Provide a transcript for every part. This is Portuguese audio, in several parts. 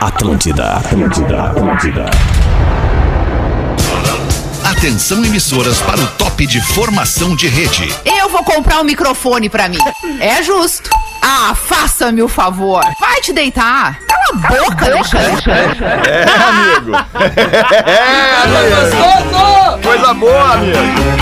Atlântida, Atlântida, Atlântida. Atenção emissoras para o top de formação de rede. Eu vou comprar um microfone pra mim. É justo. Ah, faça-me o favor. Vai te deitar. Cala a boca, Alexandre. É, amigo. É, amigo. Coisa boa, amigo.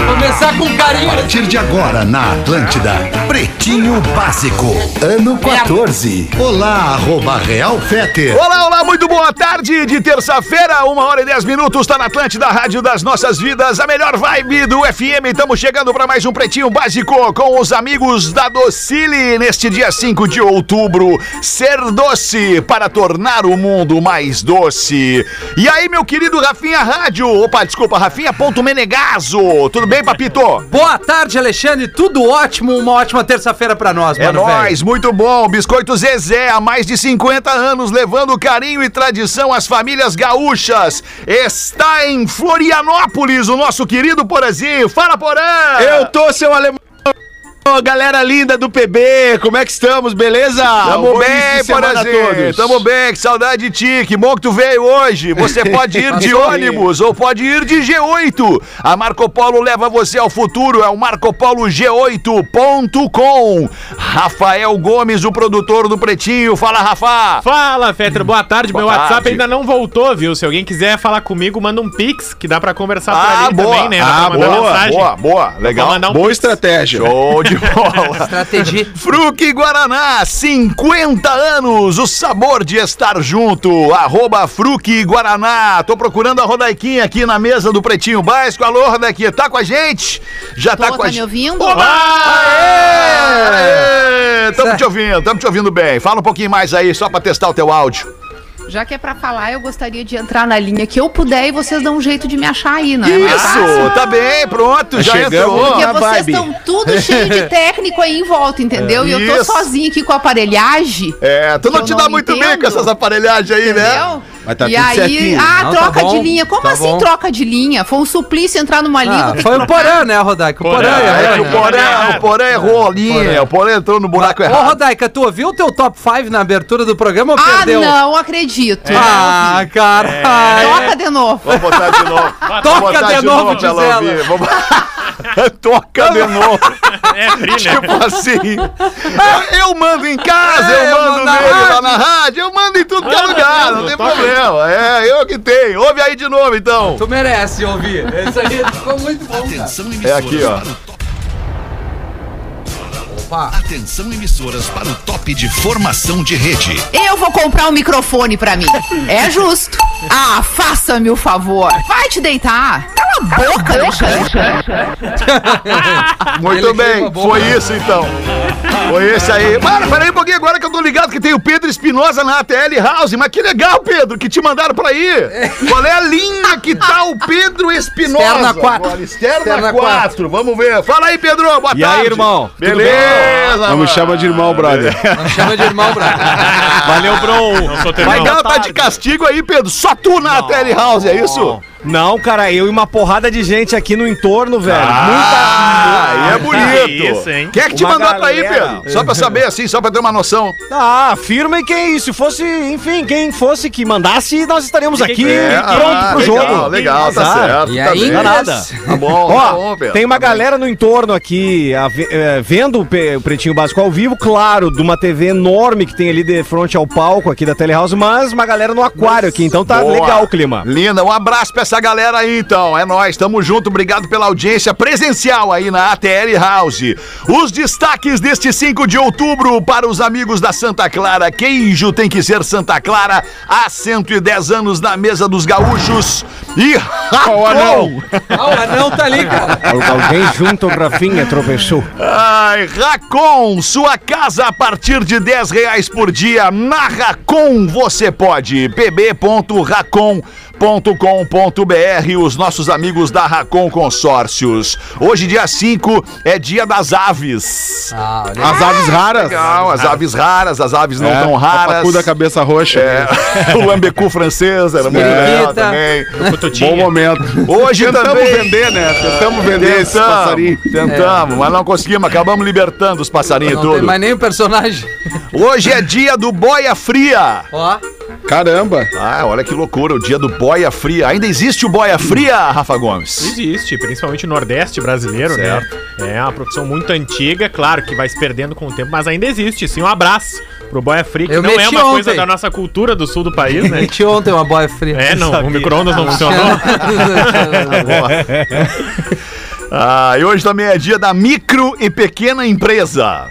Começar com carinho. A partir de agora na Atlântida, Pretinho Básico, ano 14. Olá, arroba Real Feter. Olá, olá, muito boa tarde de terça-feira, uma hora e dez minutos, tá na Atlântida, Rádio das Nossas Vidas, a melhor vibe do FM. Estamos chegando para mais um Pretinho Básico com os amigos da Docile neste dia 5 de outubro. Ser doce para tornar o mundo mais doce. E aí, meu querido Rafinha Rádio, opa, desculpa, Rafinha.menegaso, tudo bem, papito? Boa tarde, Alexandre. Tudo ótimo. Uma ótima terça-feira pra nós, É mano. nóis, muito bom. Biscoito Zezé, há mais de 50 anos, levando carinho e tradição às famílias gaúchas. Está em Florianópolis, o nosso querido Porazinho. Fala, Porã! Eu tô, seu alemão. Ô, galera linda do PB, como é que estamos, beleza? Tamo bem, Porazinho. todos. Tamo bem, que saudade de ti. Que bom que tu veio hoje. Você pode ir de ônibus ou pode ir de G8. A Marco Polo leva você ao futuro. É o marcopolog8.com. Rafael Gomes, o produtor do Pretinho. Fala, Rafa. Fala, Fetter, boa tarde. Boa Meu WhatsApp tarde. ainda não voltou, viu? Se alguém quiser falar comigo, manda um pix, que dá pra conversar por Ah, ali boa. também, né? Dá Ah, boa, mensagem. Boa, boa, legal. Um Boa pix. estratégia. Show de bola. Estratégia. Fruque Guaraná, 50 anos, o sabor de estar junto. Arroba Fruque Guaraná. Tô procurando a Rodaiquinha aqui na mesa do Pretinho Básico. Alô, Rodaiquinha, tá com a gente? Já tá Tô, com a tá me gente. ouvindo? Oba! Aê! Aê! Tamo te ouvindo, tamo te ouvindo bem. Fala um pouquinho mais aí, só pra testar o teu áudio. Já que é pra falar, eu gostaria de entrar na linha que eu puder e vocês dão um jeito de me achar aí, né? Mais fácil. Isso, tá bem, pronto, já chegamos. entrou. Porque vocês vibe. estão tudo cheio de técnico aí em volta, entendeu? E eu tô Isso. sozinha aqui com a aparelhagem. É, tu não te não dá muito bem entendo. com essas aparelhagens aí, né? Mas tá e tudo aí, certinho. ah, Não, tá troca bom, de linha. Como tá assim bom. troca de linha? Foi um suplício entrar numa linha. vou Ah, que foi o. Porã, né, Rodaica? O Porã, é, É, né? o Porã, o Porã errou a linha, o Porã entrou no buraco Ô, errado. Rodaica, tu ouviu o teu top 5 na abertura do programa ou Ah, perdeu? não acredito. Ah, Não caralho. ouvi. Toca de novo. Vamos botar de novo. Toca de novo, Gisela. Vamos- Toca de novo. É, né? Tipo assim. ah, Eu mando em casa, É, eu mando nele lá na rádio, eu mando em tudo que é lugar, não tem problema. É, eu que tenho. Ouve aí de novo, então. Tu merece ouvir. Isso aí ficou muito bom, cara. Atenção É emissoras aqui, ó. para o top. Opa. Atenção emissoras para o top de formação de rede. Eu vou comprar um microfone pra mim. É justo. Ah, faça-me o favor. Vai te deitar. Boca, Alexandre. Muito Ele bem, foi isso então. Foi esse aí. Mano, peraí um pouquinho agora que eu tô ligado que tem o Pedro Espinosa na ATL House. Mas que legal, Pedro, que te mandaram pra ir. Qual é a linha que tá o Pedro Espinosa? Externa quatro. agora? Externa, Externa 4. Vamos ver. Fala aí, Pedro. Boa E tarde. aí, irmão? Beleza, Não me chama de irmão, brother. Não chama de irmão, Braga. Valeu, bro. Vai dar tá de castigo aí, Pedro. Só tu na ATL House, é isso? Não, cara, eu e uma porrada de gente aqui no entorno, velho. Ah, aí é bonito. que isso, hein? Quem é que te Uma mandou pra ir, galera. Pedro? Só pra saber assim, só pra ter uma noção. Ah, firma e quem se fosse, enfim, quem fosse que mandasse, nós estaríamos aqui É, pronto ah, pro legal, jogo. Legal, tá Azar. certo. E tá aí, bem. Não é nada. Tá bom, tá bom, Ó, Pedro. tem uma Tá bem. galera no entorno aqui, a eh, vendo o Pretinho Básico ao vivo, claro, de uma TV enorme que tem ali de frente ao palco aqui da Telehouse, mas uma galera no aquário aqui, então tá Boa. legal o clima. Linda, um abraço pra essa galera aí então. É nóis, tamo junto. Obrigado pela audiência presencial aí na ATL House. Os destaques deste 5 de outubro para os amigos da Santa Clara. Queijo tem que ser Santa Clara há 110 anos na mesa dos gaúchos. E Racon. Ah, o anão tá ali, cara. Alguém junto, o Rafinha tropeçou. Ai, Racon, sua casa a partir de 10 reais por dia. Na Racon você pode. pb.racon.com.br Os nossos amigos da Racon Consórcios. Hoje, dia 5, é dia das aves. Ah, olha As aves raras. Legal, as aves raras, as aves não É, tão raras. Papacu da cabeça roxa. É, o lambecu francês era muito legal Periquita. também. Bom momento. Hoje Tentamos também. vender, né? Tentamos vender esses Tentamos, passarinhos. tentamos, mas não conseguimos. Acabamos libertando os passarinhos Não tem tudo. mais nem o personagem. Hoje é dia do boia fria. Ó. Caramba. Ah, olha que loucura, o dia do boia fria. Ainda existe o boia fria, Rafa Gomes? Existe, principalmente no Nordeste brasileiro, Certo. né? É uma profissão muito antiga, claro que vai se perdendo com o tempo, mas ainda existe, sim. Um abraço pro Boia Fria, que Eu não é uma coisa ontem. da nossa cultura do sul do país, né? Meti ontem uma boia fria. É, não, o micro-ondas não funcionou. Ah, e hoje também é dia da micro e pequena empresa.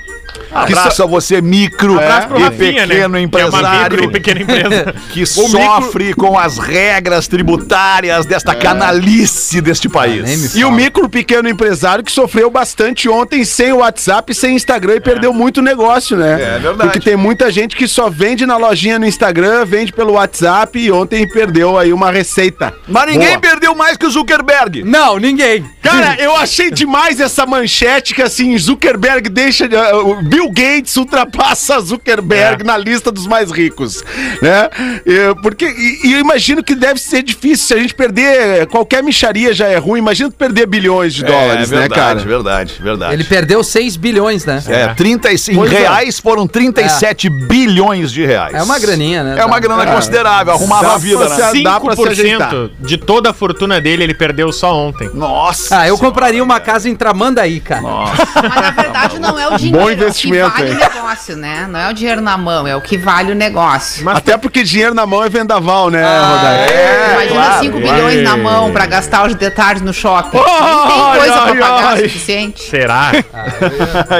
Abraço a você, micro Abraço pro e Rafinha, né? pequeno Que é uma empresário micro e pequena empresa. que sofre com as regras tributárias desta canalice deste país. E o micro pequeno empresário que sofreu bastante ontem sem o WhatsApp, sem Instagram e perdeu muito negócio, né? É verdade. Porque tem muita gente que só vende na lojinha no Instagram, vende pelo WhatsApp e ontem perdeu aí uma receita. Mas ninguém Boa. perdeu mais que o Zuckerberg. Não, ninguém. Cara, eu achei demais essa manchete que assim, Zuckerberg deixa. uh, o Bill Gates ultrapassa Zuckerberg na lista dos mais ricos. Né? E, porque, e, e eu imagino que deve ser difícil. Se a gente perder qualquer micharia já é ruim, imagina tu perder bilhões de dólares, é né, verdade, cara? verdade, verdade. Ele perdeu 6 bilhões, né? É, 35 Pois é. reais foram 37 bilhões de reais. É uma graninha, né? É uma grana considerável, arrumava dá a vida, né? se- dá pra se ajeitar. 5% de toda a fortuna dele ele perdeu só ontem. Nossa. Ah, eu compraria uma casa em Tramandaí, cara. Mas na verdade não é o dinheiro, Bom é o que investimento, vale hein? negócio, né? Não é o dinheiro na mão, é o que vale o negócio. Até porque dinheiro na mão é vendaval, né, Ah, Rodaica? é, Imagina claro, 5 claro. bilhões na mão pra gastar os detalhes no shopping. Ai, Não tem coisa ai, pra pagar ai. suficiente. Será?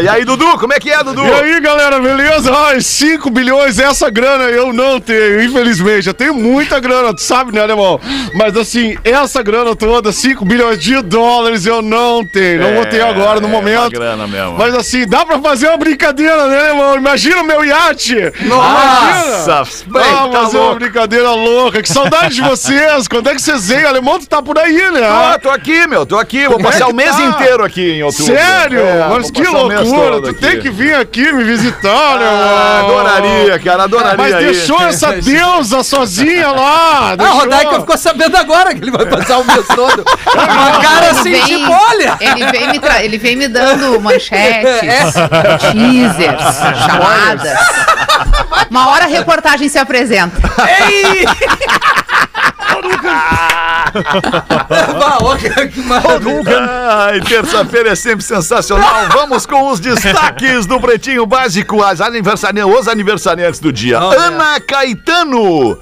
E aí, Dudu, como é que é, Dudu? E aí, galera, beleza? Ai, 5 bilhões, essa grana eu não tenho, infelizmente. Eu tenho muita grana, tu sabe, né, alemão? Mas assim, essa grana toda, 5 bilhões de dólares, eu não tenho. Não vou ter agora no é uma momento. grana mesmo. Mas assim, dá pra fazer uma brincadeira, né, alemão? Imagina o meu iate! Nossa, bem, Ah, tá fazer uma louco. brincadeira louca. Que saudade de vocês. Quando é que vocês vêm? Alemão, tu tá por aí, né? Tô, tô aqui, meu, tô aqui. Vou Como é passar que o mês tá? inteiro aqui em outubro. Sério? É, Mas que loucura! Tu aqui. tem que vir aqui me visitar, né? Ah, adoraria, cara, adoraria. Mas aí. deixou essa deusa sozinha lá! Ah, deixou. a Rodaica ficou sabendo agora que ele vai passar o mês todo. Uma cara Ele assim, vem- tipo, olha! Ele vem, me tra- ele vem me dando manchetes, É. teasers, chamadas. Uma hora a reportagem se apresenta. Ei! Ai, terça-feira é sempre sensacional. Vamos com os destaques do Pretinho Básico, as aniversariantes, os aniversariantes do dia. Oh, Ana Caetano.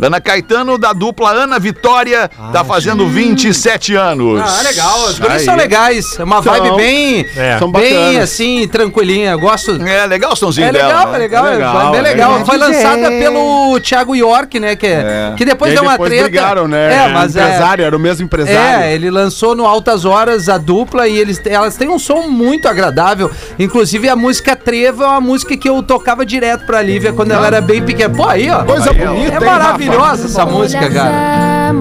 Ana Caetano, da dupla Ana Vitória, tá fazendo 27 anos. Ah, legal. Os guris Aí. são legais. É uma São. vibe bem, É. São bem assim, tranquilinha. Gosto. É legal o somzinho É dela. legal, né? é legal, é Legal, bem é legal. legal. Foi lançada pelo Thiago York, né? Que, É. que depois E deu uma depois treta. brigaram, né? É, mas é. empresário, era o mesmo empresário. É, ele lançou no Altas Horas a dupla e eles, elas têm um som muito agradável. Inclusive a música Trevo é uma música que eu tocava direto pra Lívia quando ela era bem pequena. Pô, aí, ó. Coisa bonita, É hein, maravilhosa essa música, cara.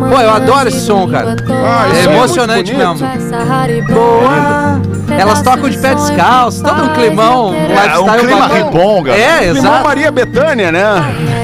Pô, eu adoro esse som, cara. Ah, É emocionante bonito. mesmo. Boa. Elas tocam de pé descalço, todo um climão, um É, um clima bacana. ribonga. É, Irmão exato. Maria Bethânia, né?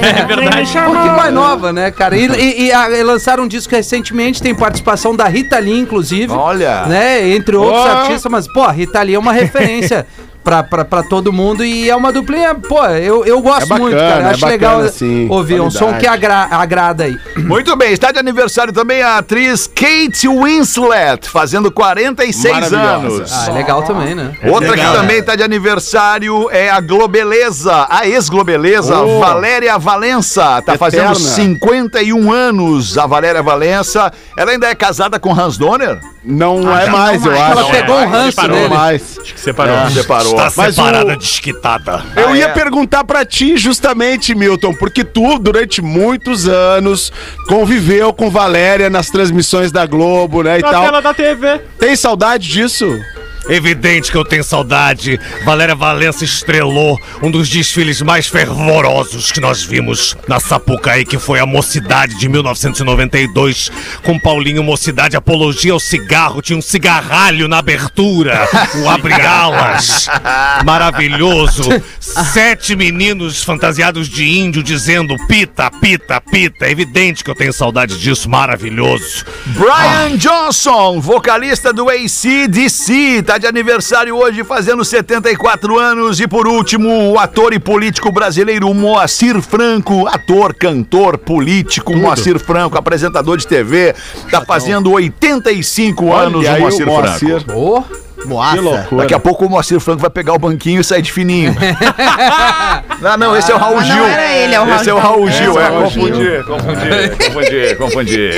É verdade. Um pouquinho mais nova, né, cara? E, e- e, ah, e lançaram um disco recentemente, tem participação da Rita Lee, inclusive. Olha. Né, entre outros Ó. artistas, mas, pô, a Rita Lee é uma referência pra, pra, pra todo mundo e é uma duplinha, pô, eu, eu gosto É bacana, muito, cara. é Acho bacana, legal sim, ouvir um som qualidade. que agra- agrada aí. Muito bem, está de aniversário também a atriz Kate Winslet, fazendo 46 Maravilhosa. anos. Ah, é legal também, né? Outra que também está de aniversário é a Globeleza, a ex-Globeleza, Oh. Valéria Valença. Tá fazendo Eterna. 51 anos a Valéria Valença. Ela ainda é casada com Hans Donner? Não Ah, é mais, não eu mais. acho. Ela pegou um ranço separou dele. mais. Acho que separou. É, separou. Está separada, o- desquitada. Eu Ah, ia é? perguntar pra ti justamente, Milton, porque tu, durante muitos anos, conviveu com Valéria nas transmissões da Globo, né, e Na tal. tela da TV. Tem saudade disso? Evidente que eu tenho saudade. Valéria Valença estrelou um dos desfiles mais fervorosos que nós vimos na Sapucaí, que foi a Mocidade de 1992, com Paulinho Mocidade, apologia ao cigarro, tinha um cigarralho na abertura, o abrigalas, maravilhoso. Sete meninos fantasiados de índio dizendo pita, pita, pita. Evidente que eu tenho saudade disso, maravilhoso. Brian Johnson, vocalista do ACDC, tá tá de aniversário hoje, fazendo 74 anos. E por último, o ator e político brasileiro Moacir Franco, ator, cantor, político, Moacir Franco, apresentador de TV, tá fazendo 85 anos aí o Moacir, o Moacir. Franco. Que Moaça. loucura. Daqui a pouco o Moacir Franco vai pegar o banquinho e sair de fininho. não, não, esse é o Raul não Gil. era ele, é o Raul Esse é o Gil. Raul Gil, É, é. é Confundi, confundi, confundi, confundi.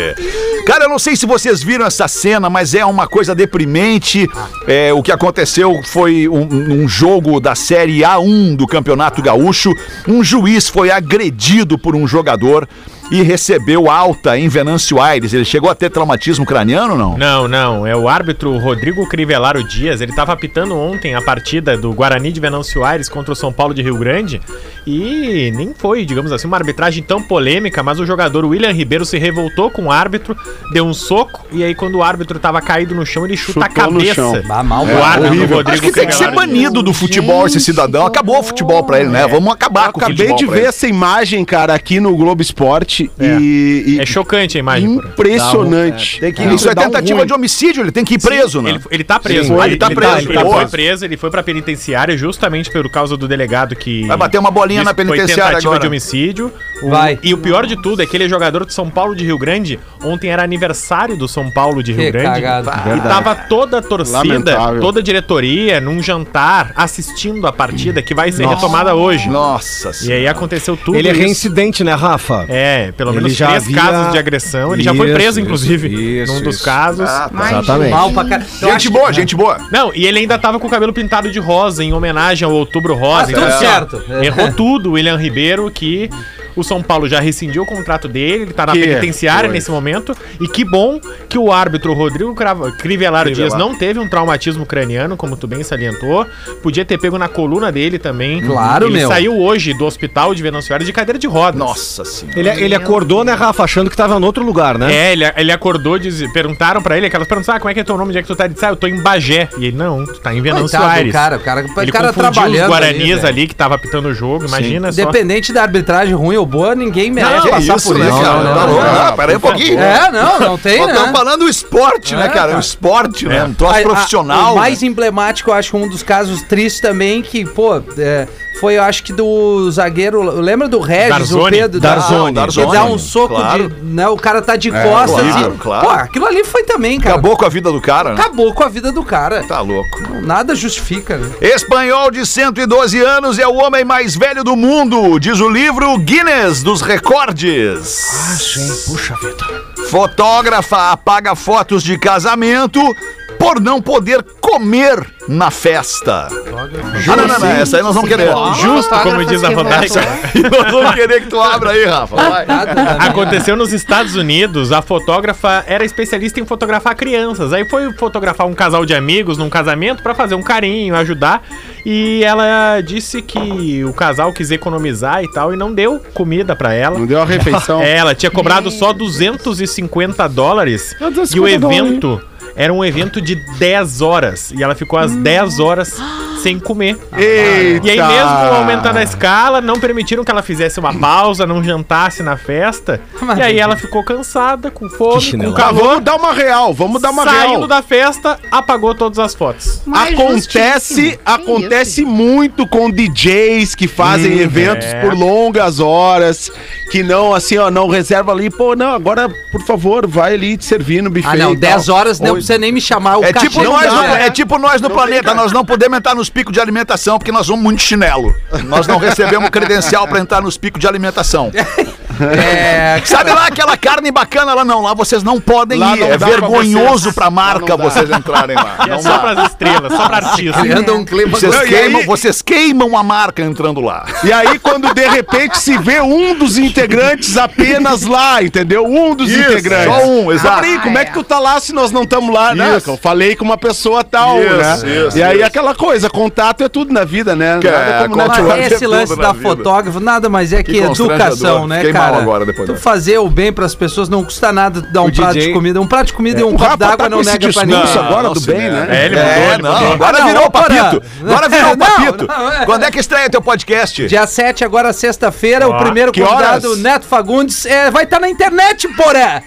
Cara, eu não sei se vocês viram essa cena, mas é uma coisa deprimente. É, o que aconteceu foi um, um jogo da Série A1 do Campeonato Gaúcho. Um juiz foi agredido por um jogador e recebeu alta em Venâncio Aires. Ele chegou a ter traumatismo craniano ou não? Não, não. É o árbitro Rodrigo Crivellaro Dias. Ele estava apitando ontem a partida do Guarani de Venâncio Aires contra o São Paulo de Rio Grande. E nem foi, digamos assim, uma arbitragem tão polêmica, mas o jogador William Ribeiro se revoltou com o árbitro, deu um soco, e aí quando o árbitro estava caído no chão, ele chuta Chutou a cabeça. bah, mal, O árbitro horrível. Rodrigo Acho que tem que ser banido do futebol esse cidadão. Acabou o futebol pra ele, né? Vamos acabar Eu com o acabei futebol de pra ver ele. essa imagem, cara, aqui no Globo Esporte É. e, e- É chocante a imagem, impressionante. Tem que- Isso é um tentativa ruim. de homicídio, ele tem que ir preso, né? Ele, ele tá preso. Sim. Ah, ele tá preso, Ele, boa. foi preso, ele foi pra penitenciária justamente por causa do delegado que. Vai bater uma bolinha na penitenciária Foi tentativa agora. de homicídio. Vai. E o pior de tudo é que ele é jogador de São Paulo de Rio Grande. Ontem era aniversário do São Paulo de Rio Que Grande. cagada. E tava toda a torcida, Lamentável. toda a diretoria num jantar assistindo a partida que vai ser retomada hoje. Nossa E aí aconteceu tudo Ele é reincidente, né, Rafa? É, pelo Ele menos já três havia- casos de agressão. Ele já foi Isso, preso, isso, inclusive, isso, num dos isso. casos. Ah, tá. Mas, Exatamente. Mal pra cara. Eu Gente boa, que- gente boa. Não, e ele ainda tava com o cabelo pintado de rosa, em homenagem ao Outubro Rosa. Ah, tudo Então, assim, ó, certo. Errou tudo o William Ribeiro, que o São Paulo já rescindiu o contrato dele, ele tá na Que penitenciária coisa. nesse momento. E que bom que o árbitro Rodrigo Crava- Crivellaro Dias não teve um traumatismo craniano, como tu bem salientou. Podia ter pego na coluna dele também. Claro, ele meu. saiu hoje do hospital de Venâncio Aires de cadeira de rodas. Nossa senhora. Ele, ele acordou, né, Rafa, achando que tava em outro lugar, né? É, ele, ele acordou, diz, perguntaram pra ele, aquelas perguntas, ah, como é que é teu nome, onde é que tu tá? Ele disse, ah, eu tô em Bagé. E ele, não, tu tá em Aires. cara, o cara, o Ele cara trabalhando os Guaranis velho. ali, que tava apitando o jogo, imagina só. Independente da arbitragem ruim ou boa, ninguém merece Que passar isso, por né, isso. cara? não, não, não. Ah, Pera aí um pouquinho. É, não, não tem, Nós né? estamos falando do esporte, né, É, cara? cara. O esporte, né? Um troço A- a- profissional. O mais né? emblemático, eu acho, um dos casos tristes também, que, pô, é, foi, eu acho que do zagueiro. Lembra do Regis, o? Pedro? Darzoni, Da, Darzoni, que dá um soco claro. de. Né, o cara tá de costas claro, e. claro. Pô, aquilo ali foi também, cara. Acabou com a vida do cara, né? Acabou com a vida do cara. Tá louco. Nada justifica, né? Espanhol de 112 anos é o homem mais velho do mundo, diz o livro Guinness dos Recordes. Ah, sim, puxa vida. Fotógrafa apaga fotos de casamento por não poder comer na festa. Ah, não, não, não, essa aí nós vamos querer. Justo, como diz a Rodaica. E nós vamos querer que tu abra aí, Rafa. Vai. Nada, nada. Aconteceu nos Estados Unidos, a fotógrafa era especialista em fotografar crianças. Aí foi fotografar um casal de amigos num casamento pra fazer um carinho, ajudar. E ela disse que o casal quis economizar e tal e não deu comida pra ela. Não deu a refeição. Ela tinha cobrado só 250 dólares. E o 50 evento era um evento de 10 horas. E ela ficou às 10 horas sem comer. Eita. E aí, mesmo aumentando a escala, não permitiram que ela fizesse uma pausa, não jantasse na festa. E aí ela ficou cansada, com fome, com chinelada. Tá, calor. vamos dar uma real, vamos dar uma Saindo real. da festa, apagou todas as fotos. Mas Acontece, acontece muito com DJs que fazem eventos é. por longas horas, que não, assim, ó, não reserva ali, pô, não, agora, por favor, vai ali te servir no buffet. Ah, não, e 10 tal. horas não Ou- precisa nem me chamar. O É cachê tipo, não nós é tipo nós no planeta, nós não podemos entrar nos picos de alimentação porque nós vamos muito chinelo. Nós não recebemos credencial pra entrar nos picos de alimentação. É, Sabe lá aquela carne bacana lá não, lá vocês não podem Lá ir. não É pra vergonhoso vocês. pra marca vocês entrarem lá. É Não só dá. pras estrelas, só pra artista. um clima Vocês Não, queimam, aí- vocês queimam a marca entrando lá. E aí, quando de repente se vê um dos integrantes apenas lá, entendeu? Um dos Isso, integrantes. só um, exato. Aí, como é que tu tá lá se nós não estamos lá? Isso. eu falei com uma pessoa tal, Isso, né? isso, e aí, isso. aquela coisa, contato é tudo na vida, né? Que é, Nada como é esse lance da vida. fotógrafa nada mais é que, Que educação, né, Fiquei cara? agora depois tu fazer o bem pras pessoas não custa nada dar um O prato DJ de comida. Um prato de comida e um O copo Rafa d'água tá não nega pra ninguém. agora Não, do bem, né? É, ele É, mudou, ele não, mudou. agora Ah, não, virou o papito. Agora virou o Não, papito. não, é. Quando é que estreia teu podcast? Dia 7, agora sexta-feira, o primeiro convidado? Neto Fagundes, é, vai estar na internet, porra!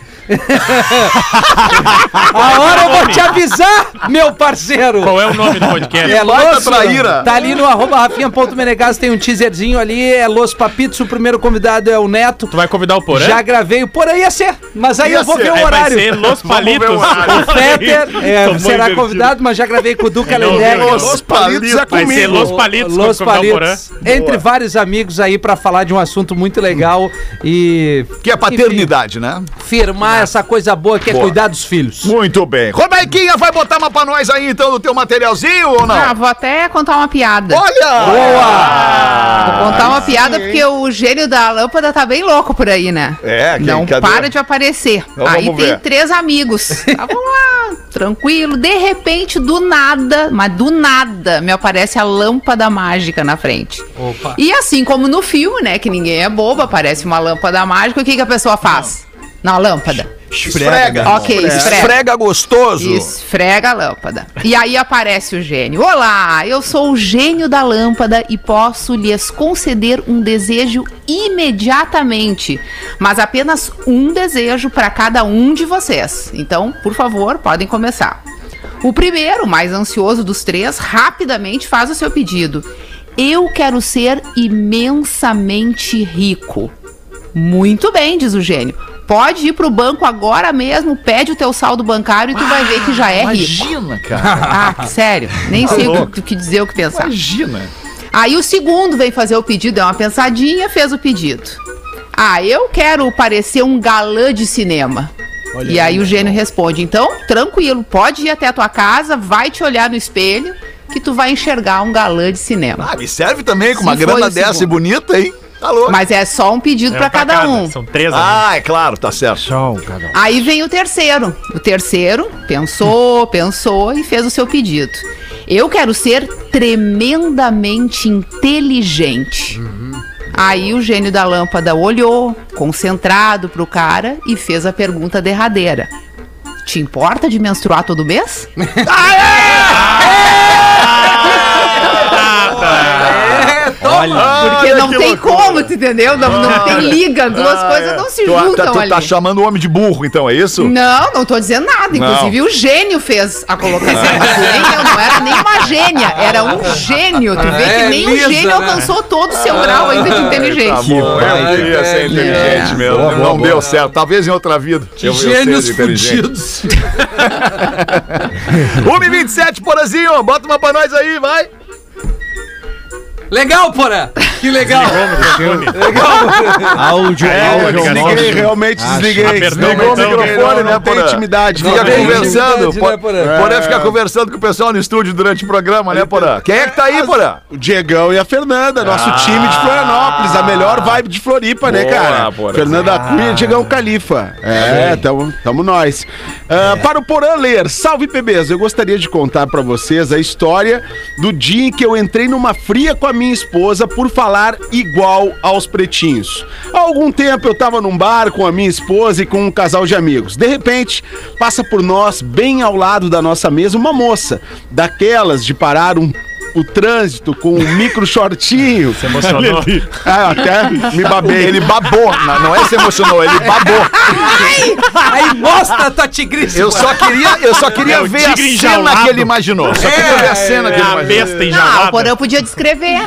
A hora eu vou te avisar, meu parceiro. Qual é o nome do podcast? É Los, traíra. tá ali no arroba rafinha.menegas, tem um teaserzinho ali, é Los Papitos, o primeiro convidado é o Neto. Tu vai convidar o Porã? Já gravei, o Porã ia ser, mas aí Ia eu vou ser. ver o Aí vai horário. ser Los Palitos. o Fetter é, será invertido. convidado, mas já gravei com o Duca Lendeck. Los Los Palitos é Vai ser comigo. Los Palitos Los. Palitos, entre vários amigos aí pra falar de um assunto muito legal e Que é paternidade, né? enfim, essa coisa boa que é Boa. cuidar dos filhos. Muito bem. Rodaiquinha, vai botar uma pra nós aí então do teu materialzinho ou não? Ah, vou até contar uma piada. Olha! Vou contar uma piada porque o gênio da lâmpada tá bem louco por aí, né? É, quem- Não cadê? para de aparecer. Então aí tem ver. três amigos. Estavam lá, tranquilo. De repente, do nada, mas do nada, me aparece a lâmpada mágica na frente. Opa. E assim como no filme, né? Que ninguém é bobo, aparece uma lâmpada mágica. O que, que a pessoa faz? Na lâmpada. Esfrega. Ok, esfrega. Esfrega gostoso. Esfrega a lâmpada. E aí aparece o gênio. Olá, eu sou o gênio da lâmpada e posso lhes conceder um desejo imediatamente. Mas apenas um desejo para cada um de vocês. Então, por favor, podem começar. O primeiro, o mais ansioso dos três, rapidamente faz o seu pedido. Eu quero ser imensamente rico. Muito bem, diz o gênio. Pode ir pro banco agora mesmo, pede o teu saldo bancário e tu vai ver que já é rico. Imagina, cara. Ah, sério, nem sei o que, o que dizer, o que pensar. Imagina. Aí o segundo veio fazer o pedido, deu uma pensadinha, fez o pedido. Ah, eu quero parecer um galã de cinema. e aí o gênio responde: então, tranquilo, pode ir até a tua casa, vai te olhar no espelho, que tu vai enxergar um galã de cinema. Ah, me serve também com Se uma grana dessa e bonita, hein? Tá louco. Mas é só um pedido É pra cada um. São três amigos. Ah, é claro, tá certo. Aí vem o terceiro. O terceiro pensou, pensou e fez o seu pedido. Eu quero ser tremendamente inteligente. Aí o gênio da lâmpada olhou, concentrado pro cara e fez a pergunta derradeira. Te importa de menstruar todo mês? É, toma! Porque Olha não tem loucura. como, tu entendeu? Não, não tem liga, duas coisas não se Tu, juntam tá, tu ali. tá chamando o homem de burro, então, é isso? Não, não tô dizendo nada. Inclusive, o gênio fez a colocação. Nem eu, não era nem uma gênia, era um gênio. Tu vê É, que nem lisa, o gênio né? alcançou todo o seu grau ainda de Tá inteligência. bom, eu queria ser É. inteligente mesmo. Boa, boa, não boa. deu certo. Talvez em outra vida. eu- eu Gênios inteligente. fudidos. 1h27, Porazinho. Bota uma pra nós aí, vai. Legal, Porã! Que legal! Áudio, É, eu áudio, desliguei, realmente desliguei. Apertou Desliguei o botão, não, microfone, né, não tem Porã? intimidade. Fica não tem. conversando. intimidade, Po- né, Porã? Porã fica conversando com o pessoal no estúdio durante o programa, né, Porã? Quem é que tá aí, Porã? O Diegão e a Fernanda, nosso time de Florianópolis, a melhor vibe de Floripa, né, cara? Porã. Fernanda Cunha e Diegão Califa. É, tamo, tamo nós. Ah, para o Porã ler, salve PBs, eu gostaria de contar pra vocês a história do dia em que eu entrei numa fria com a minha esposa por falar igual aos pretinhos. Há algum tempo eu tava num bar com a minha esposa e com um casal de amigos. De repente, passa por nós, bem ao lado da nossa mesa, uma moça, daquelas de parar um o trânsito com um micro shortinho. Se emocionou. Ah, até me babei. Ele babou, não não é se emocionou, ele babou. Aí mostra a tua tigrice! Eu só queria, eu só queria É ver a cena enjaulado. que ele imaginou. Só queria ver a cena que É ele a imaginou. besta Ah, o enjaulada. Porã podia descrever.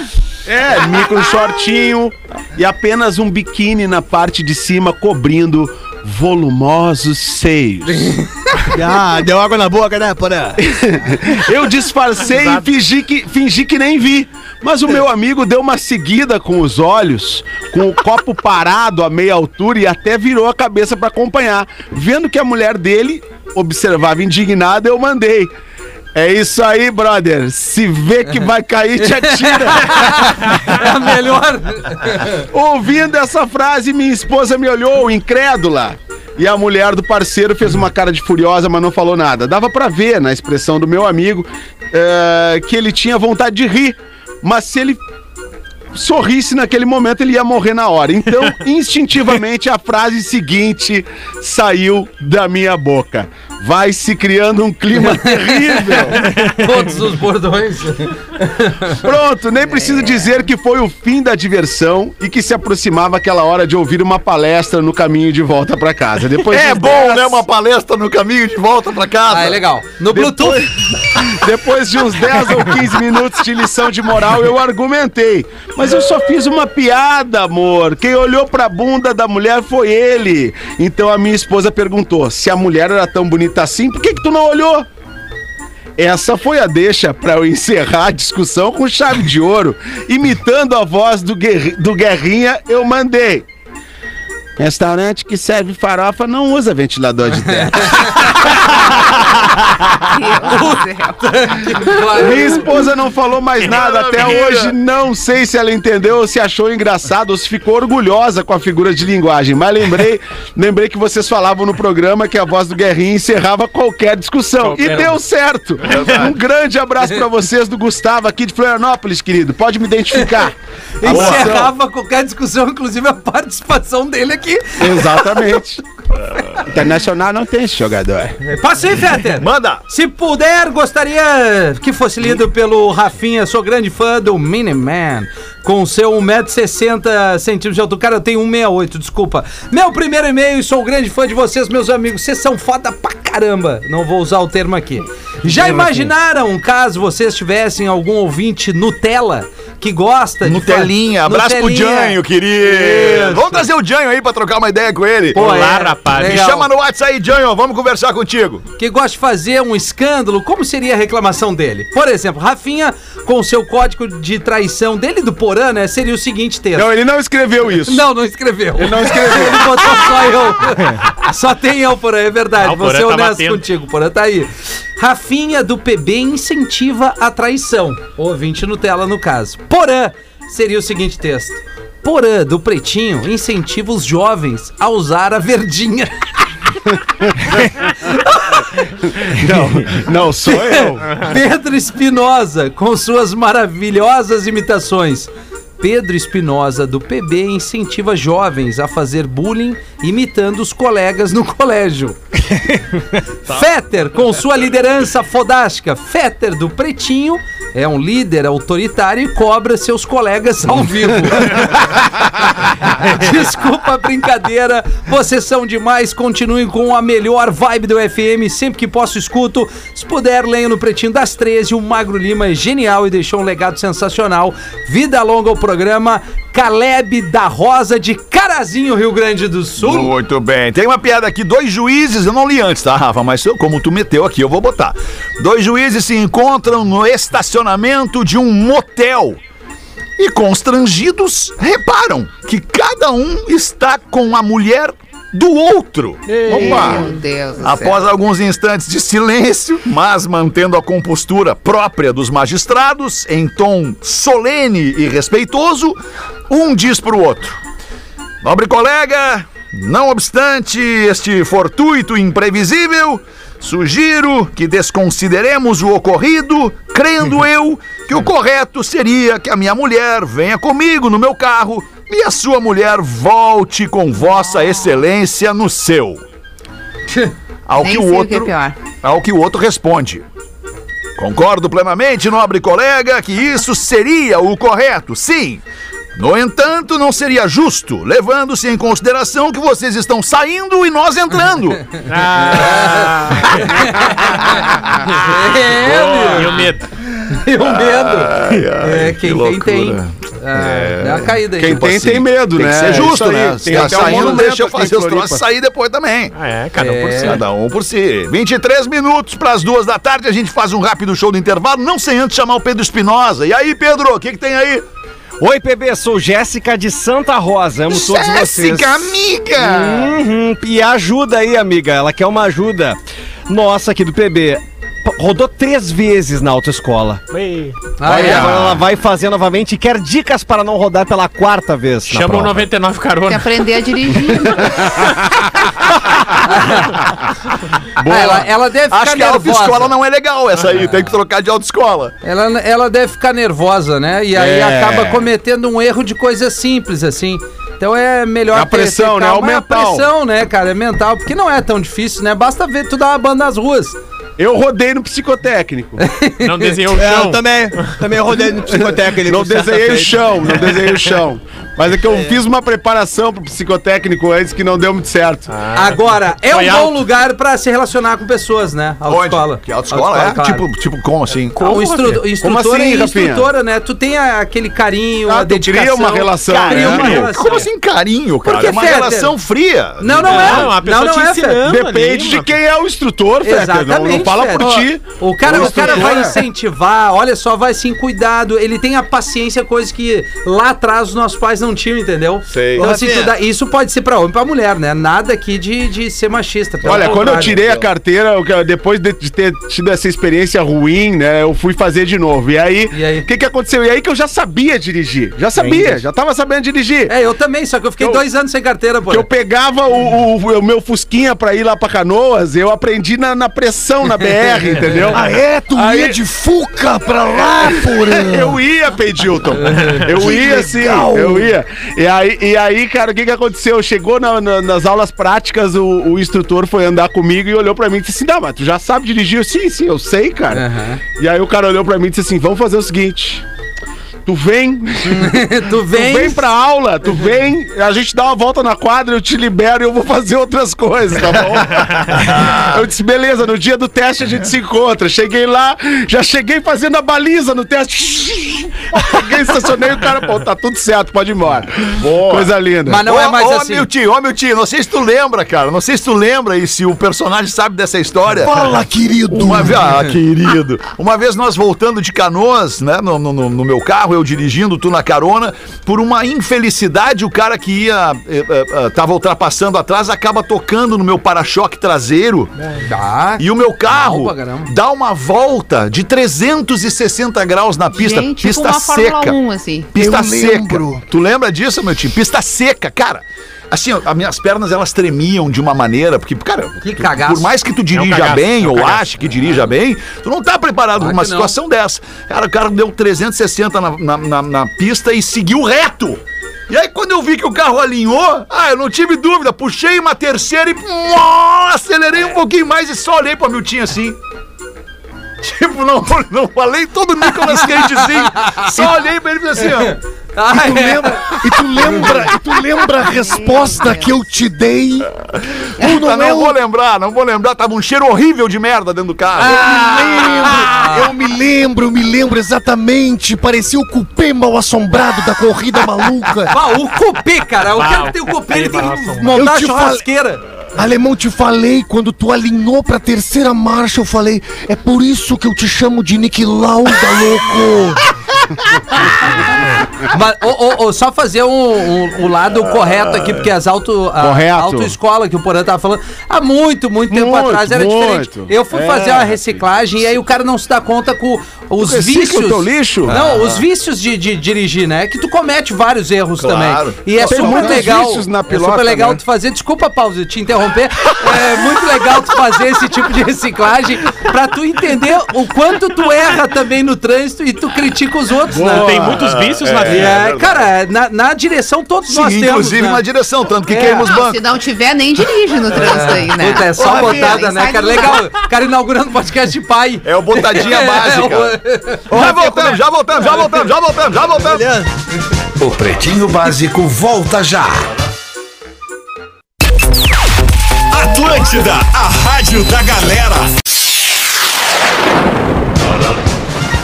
É, micro shortinho e apenas um biquíni na parte de cima cobrindo volumosos seios. Ah, deu água na boca, né, Porã? Eu disfarcei e fingi que, fingi que nem vi. Mas o meu amigo deu uma seguida com os olhos, com o copo parado a meia altura e até virou a cabeça para acompanhar. Vendo que a mulher dele observava indignada, eu mandei. É isso aí, brother. Se vê que vai cair, te atira. É a melhor! Ouvindo essa frase, minha esposa me olhou, incrédula. E a mulher do parceiro fez uma cara de furiosa, mas não falou nada. Dava pra ver na expressão do meu amigo eh, que ele tinha vontade de rir. Mas se ele sorrisse naquele momento, ele ia morrer na hora. Então, instintivamente, a frase seguinte saiu da minha boca. Vai se criando um clima terrível. Todos os bordões. Pronto, nem preciso dizer que foi o fim da diversão e que se aproximava aquela hora de ouvir uma palestra no caminho de volta pra casa. Depois É bom, dez- né? Uma palestra no caminho de volta pra casa. Ah, é legal. No Bluetooth. Depois de uns 10 ou 15 minutos de lição de moral, eu argumentei. Mas eu só fiz uma piada, amor. Quem olhou pra bunda da mulher foi ele. Então a minha esposa perguntou: se a mulher era tão bonita assim, por que, que tu não olhou? Essa foi a deixa pra eu encerrar a discussão com chave de ouro. Imitando a voz do, Guerri- do Guerrinha, eu mandei. Restaurante que serve farofa não usa ventilador de teto. Minha esposa não falou mais nada até hoje. Não sei se ela entendeu ou se achou engraçado ou se ficou orgulhosa com a figura de linguagem. Mas lembrei, lembrei que vocês falavam no programa que a voz do Guerrinho encerrava qualquer discussão. E deu certo. Um grande abraço pra vocês do Gustavo aqui de Florianópolis, querido. Pode me identificar. Encerrava qualquer discussão, inclusive a participação dele aqui. Exatamente. Internacional não tem esse jogador. Passei, Fetter. Manda! Se puder, gostaria que fosse lido pelo Rafinha. Sou grande fã do Miniman. Com seu 1,60m de altura. Cara, eu tenho 1,68m, desculpa. Meu primeiro e-mail e sou grande fã de vocês, meus amigos. Vocês são foda pra caramba. Não vou usar o termo aqui. Já imaginaram, caso vocês tivessem algum ouvinte Nutella que gosta de Nutelinha, abraço pro Nutelinha. Janho, querido. Isso. Vamos trazer o Janho aí pra trocar uma ideia com ele. Pô, Olá, é, rapaz. Me legal. chama no WhatsApp aí, Janho, vamos conversar contigo. que gosta de fazer um escândalo, como seria a reclamação dele? Por exemplo, Rafinha, com o seu código de traição dele do Porã, né, seria o seguinte texto. Não, ele não escreveu isso. Não, não escreveu. Ele não escreveu. Ele botou só eu. só tem eu, Porã, é verdade. Vou ser tá honesto batendo. contigo, Porã, tá aí. Rafinha do PB incentiva a traição. Ouvinte Nutella, no caso. Porã seria o seguinte texto. Porã do Pretinho incentiva os jovens a usar a verdinha. Não, não sou eu. Pedro Espinosa, com suas maravilhosas imitações. Pedro Espinosa, do PB, incentiva jovens a fazer bullying imitando os colegas no colégio. Fetter, com sua liderança fodástica. Fetter, do Pretinho, é um líder autoritário e cobra seus colegas ao vivo. Desculpa a brincadeira, vocês são demais. Continuem com a melhor vibe do FM. Sempre que posso, escuto. Se puder, leiam no Pretinho das 13. O Magro Lima é genial e deixou um legado sensacional. Vida longa ao programa. Caleb da Rosa de Carazinho, Rio Grande do Sul. Muito bem. Tem uma piada aqui. Dois juízes, eu não li antes, tá, Rafa? Mas como tu meteu aqui, eu vou botar. Dois juízes se encontram no estacionamento de um motel. E constrangidos, reparam que cada um está com a mulher do outro. Opa! Meu Deus do céu. Após alguns instantes de silêncio, mas mantendo a compostura própria dos magistrados, em tom solene e respeitoso, um diz para o outro: Nobre colega, não obstante este fortuito e imprevisível, sugiro que desconsideremos o ocorrido, crendo eu que o correto seria que a minha mulher venha comigo no meu carro e a sua mulher volte com vossa excelência no seu. Ao Nem que o que é outro, ao que o outro responde. Concordo plenamente, nobre colega, que isso seria o correto, sim. No entanto, não seria justo, levando-se em consideração que vocês estão saindo e nós entrando. E o medo. E o medo. é, quem tem, tem. loucura. Ah, Dá uma caída aí. Quem tem, tem medo, Tem né? que ser É justo, aí. né? Tem tá até saindo, deixa eu fazer os troços sair depois também. Ah, é, cada um por É. si. Cada um por si. 23 minutos para as duas da tarde, a gente faz um rápido show do intervalo, não sem antes chamar o Pedro Espinosa. E aí, Pedro, o que, que tem aí? Oi, PB, sou Jéssica de Santa Rosa. Amo todos vocês. Jéssica, amiga! Uhum, e ajuda aí, amiga. Ela quer uma ajuda. Nossa, aqui do PB. Rodou três vezes na autoescola. Ah, Aí é. agora ela vai fazer novamente e quer dicas para não rodar pela quarta vez. na Chama o prova. 99 Tem que carona. aprender a dirigir. Ah, ela, ela deve ficar Acho que a nervosa. autoescola não é legal essa aí, tem que trocar de autoescola. Ela, ela deve ficar nervosa, né? E aí É. acaba cometendo um erro de coisa simples, assim. Então é melhor É a pressão, né? calma. É o É a mental. pressão, né, cara? É mental, porque não é tão difícil, né? Basta ver tu dar uma banda nas ruas. Eu rodei no psicotécnico. Não desenhou o É, chão. eu também, também rodei no psicotécnico. Não desenhei o chão, não desenhei o chão. Mas é que eu fiz uma preparação pro psicotécnico antes que não deu muito certo. Agora, é Foi um bom alto. lugar pra se relacionar com pessoas, né? Autoescola. Que autoescola, é? claro. Tipo, tipo, como assim? o instru instrutora Como assim, e Rafinha? instrutora, né? Tu tem aquele carinho, Ah, a tu dedicação. cria uma relação, Cria né? uma relação. Como assim carinho, cara? Porque, é uma relação fria. Não, não é. Não, a pessoa não, te não é, ensinando. Depende ali, de quem é o instrutor, Fetter. Não, não fala por ti. O cara, O o cara instrutor vai é- incentivar, olha só, vai sim, cuidado. Ele tem a paciência, coisa que lá atrás os nossos pais não tinham, entendeu? Sei. Então, assim, tu dá- isso pode ser pra homem e pra mulher, né? Nada aqui de, de ser machista. pelo Olha, quando eu contrário. tirei a carteira, eu- depois de de ter tido essa experiência ruim, né, eu fui fazer de novo. E aí, E aí? o que que aconteceu? E aí que eu já sabia dirigir. Já sabia, já tava sabendo dirigir. É, eu também, só que eu fiquei Eu- dois anos sem carteira, pô. Que eu pegava o, o- o meu Fusquinha pra ir lá pra Canoas, eu aprendi na, na pressão na BR, entendeu? Ah, é? Tu Aí- ia de Fuca pra lá, porra? Eu ia, Peidilton. Eu Que ia sim, legal. eu ia. E aí, e aí cara, o que que aconteceu? Chegou na- na- nas aulas práticas, o, o instrutor foi andar comigo e olhou pra mim e disse assim: Não, mas tu já sabe dirigir? Eu, sim, sim, eu sei, cara. Aham. E aí o cara olhou pra mim e disse assim: Vamos fazer o seguinte. Tu vem, tu tu vem. vem pra aula, tu vem, a gente dá uma volta na quadra, eu te libero e eu vou fazer outras coisas, tá bom? eu disse, beleza, no dia do teste a gente se encontra. Cheguei lá, já cheguei fazendo a baliza no teste. Peguei, estacionei o cara, pô, tá tudo certo, pode ir embora. Coisa linda. Mas não é mais ô, assim. meu tio, ô meu tio, não sei se tu lembra, cara. Não sei se tu lembra e se o personagem sabe dessa história. Fala, querido. Uma vez, ah, querido. Uma vez nós voltando de canoas, né? No- no- no meu carro, eu dirigindo, tu na carona, por uma infelicidade, o cara que ia. eh, eh, eh, tava ultrapassando atrás, acaba tocando no meu para-choque traseiro. Tá. E o meu carro dá uma volta de 360 graus na pista, Gente, pista tipo uma seca. Fórmula 1, assim. Pista Eu seca. lembro. Tu lembra disso, meu tio? Pista seca, cara. Assim, as minhas pernas elas tremiam de uma maneira, porque, cara, Que tu- por mais que tu dirija cagaço, bem é ou ache que dirija bem, tu não tá preparado Claro pra uma que não. situação dessa. Cara, o cara deu 360 na, na, na- na pista e seguiu reto. E aí, quando eu vi que o carro alinhou, ah, eu não tive dúvida, puxei uma terceira e uó, acelerei um pouquinho mais e só olhei pra Miltinho assim. Tipo, não, não falei todo Nicolas Cage assim, só olhei pra ele e falei assim, ó. Ah, Tu é. lembra, e tu lembra, e tu lembra a resposta que eu te dei? Tu Puta, não é não o vou lembrar, não vou lembrar. Tava um cheiro horrível de merda dentro do carro. lembro, eu me lembro, eu me lembro exatamente. Parecia o cupê mal assombrado da corrida maluca. Ah, o cupê, cara. O cara que tem o cupê, ele tem que montar a churrasqueira. Alemão, te falei, quando tu alinhou pra terceira marcha, eu falei, é por isso que eu te chamo de Nick Lauda, louco. Mas, ô, ô, ô, só fazer um, um- o lado correto aqui, porque as auto, a autoescola que o Porã tava falando, há muito, muito tempo Muito, atrás era diferente. muito. Eu fui É, fazer uma reciclagem e aí o cara não se dá conta com os vícios. o teu lixo? Não, os vícios de, de dirigir, né? Que tu comete vários erros Claro. também. E é Tem super legal. vícios na é pilota, super legal né? tu fazer. Desculpa, pausa, te interromper. É muito legal tu fazer esse tipo de reciclagem pra tu entender o quanto tu erra também no trânsito e tu critica os outros, né? Tem muitos vícios na É, vida. cara, na, na direção todos Sim, nós temos. inclusive né? na direção, tanto que É. queima os bancos. se não tiver, nem dirige no trânsito aí, né? Puta, é só botada, né, cara? Legal, cara inaugurando podcast de pai. É o botadinha É, básica. o- Já voltamos, já voltamos, já voltamos, já voltamos, já voltamos. O Pretinho Básico volta já. Atlântida, a rádio da galera.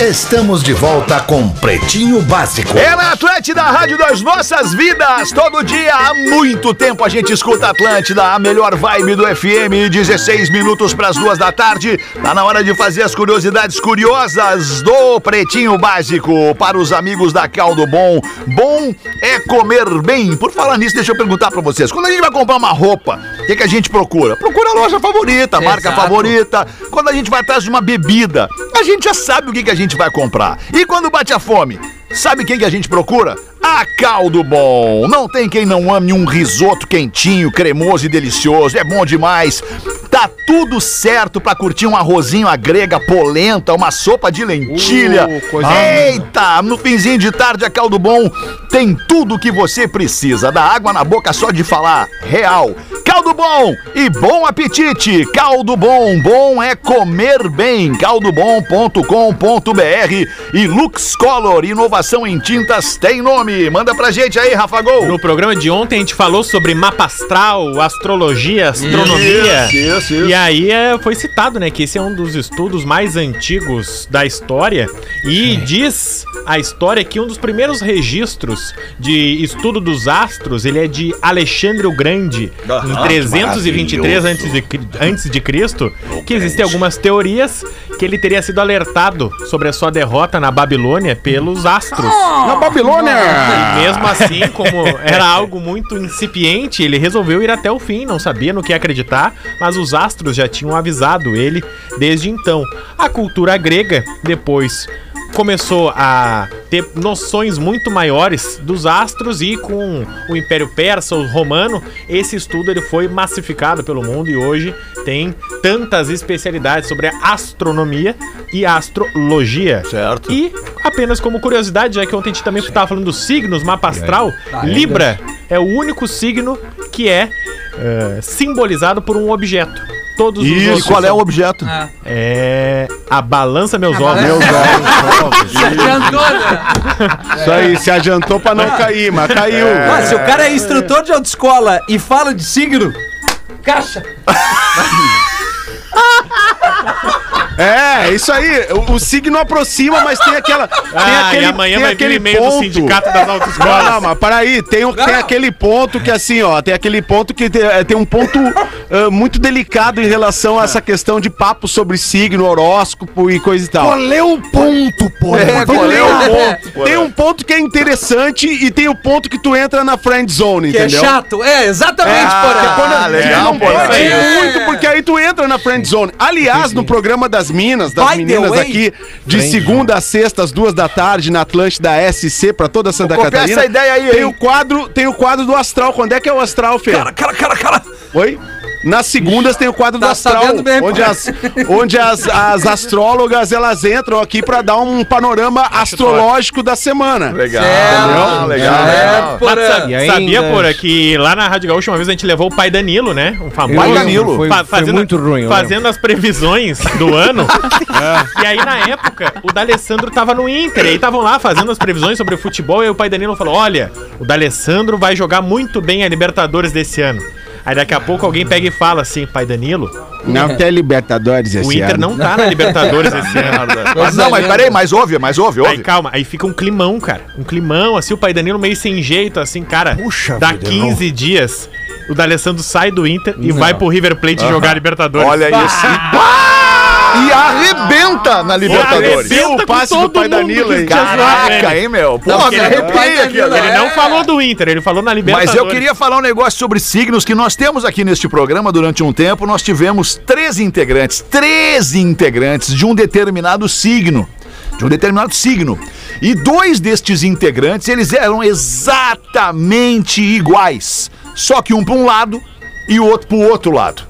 Estamos de volta com Pretinho Básico. É na Atlântida, a rádio das nossas vidas. Todo dia, há muito tempo, a gente escuta Atlântida, a melhor vibe do FM. 16 minutos para as duas da tarde. Tá na hora de fazer as curiosidades curiosas do Pretinho Básico para os amigos da Caldo Bom. Bom é comer bem. Por falar nisso, deixa eu perguntar para vocês. Quando a gente vai comprar uma roupa, o que, que a gente procura? Procura a loja favorita, a marca Exato. favorita. Quando a gente vai atrás de uma bebida, a gente já sabe o que, que a gente vai comprar. E quando bate a fome? Sabe quem que a gente procura? A Caldo Bom. Não tem quem não ame um risoto quentinho, cremoso e delicioso. É bom demais. Tá tudo certo pra curtir um arrozinho à grega, polenta, uma sopa de lentilha. Uh, Eita, no finzinho de tarde a Caldo Bom tem tudo o que você precisa. Dá água na boca só de falar. Real. Caldo Bom e bom apetite. Caldo Bom, bom é comer bem. caldobom.com.br e Lux Color, inovação em tintas tem nome. Manda pra gente aí, Rafa Gol. No programa de ontem a gente falou sobre mapa astral, astrologia, astronomia. Isso, isso, isso. E aí é, foi citado, né, que esse é um dos estudos mais antigos da história. E diz a história que um dos primeiros registros de estudo dos astros, ele é de Alexandre o Grande, em 323 antes de, antes de Cristo, que existem algumas teorias que ele teria sido alertado sobre a sua derrota na Babilônia pelos astros. Na Babilônia! E mesmo assim, como era algo muito incipiente, ele resolveu ir até o fim, não sabia no que acreditar, mas os astros já tinham avisado ele desde então. A cultura grega, depois começou a ter noções muito maiores dos astros e com o Império Persa, o Romano, esse estudo ele foi massificado pelo mundo e hoje tem tantas especialidades sobre a astronomia e astrologia. Certo. E apenas como curiosidade, já que ontem a gente também estava falando dos signos, mapa astral, Libra é o único signo que é eh, simbolizado por um objeto. Todos os E qual é o objeto? É a balança meus ovos. Meus ovos. Se adiantou, né? Isso aí, se adiantou pra não cair, mas caiu. Ah, se o cara é instrutor de autoescola e fala de signo, caixa. É, isso aí. O, o signo aproxima, mas tem aquela. Tem Ah, aquele, e amanhã tem vai vir aquele e-mail do sindicato das Não, autoescolas. não, mas peraí, tem, o- tem Não. aquele ponto que assim, ó, tem aquele ponto que tem, é, tem um ponto ah, muito delicado em relação a essa questão de papo sobre signo, horóscopo e coisa e tal. Qual é o ponto, pô? É, qual é o ponto? ponto. Tem um ponto que é interessante e tem o ponto que tu entra na friend zone, Que é entendeu? chato. É, exatamente, Ah, porra. quando- legal, não pô, pode aí. muito, porque aí tu entra na friend zone. Aliás, no programa das minas, das By meninas aqui, de segunda a sexta, às duas da tarde, na Atlântida SC, pra toda Santa Vou Catarina. essa ideia aí, tem hein? o quadro, tem o quadro do Astral. Quando é que é o Astral, Fê? Cara, cara, cara, cara. Oi? Nas segundas tem o quadro Tá Astral, sabendo bem, onde, pai. as, onde as, as astrólogas elas entram aqui pra dar um panorama astrológico da semana. Legal, legal, É, legal. sabe- E sabia, ainda- Porra, que lá na Rádio Gaúcha uma vez a gente levou o pai Danilo, né? Um famoso. Pai Danilo. Foi, Fa- foi muito ruim. Fazendo as previsões do ano. E aí, na época, o D'Alessandro tava no Inter. E aí estavam lá fazendo as previsões sobre o futebol. E aí o pai Danilo falou: Olha, o D'Alessandro vai jogar muito bem a Libertadores desse ano. Aí daqui a pouco alguém pega e fala assim, pai Danilo, Não tem Libertadores esse o Inter ano. não tá na Libertadores esse ano. Mas não, mas peraí, mas ouve, mas ouve, Aí ouve. calma, aí fica um climão, cara. Um climão, assim, o pai Danilo meio sem jeito, assim, cara. Puxa dá vida, 15 dias, o D'Alessandro sai do Inter e vai pro River Plate jogar Libertadores. Olha isso. E arrebenta na Libertadores. Viu o passe do pai Danilo aí? Caraca, hein, meu? Não, me é arrepiei aqui. Ele não falou do Inter, ele falou na Libertadores. Mas eu queria falar um negócio sobre signos que nós temos aqui neste programa durante um tempo. Nós tivemos três integrantes, três integrantes de um determinado signo. De um determinado signo. E dois destes integrantes, eles eram exatamente iguais. Só que um para um lado e o outro para o outro lado.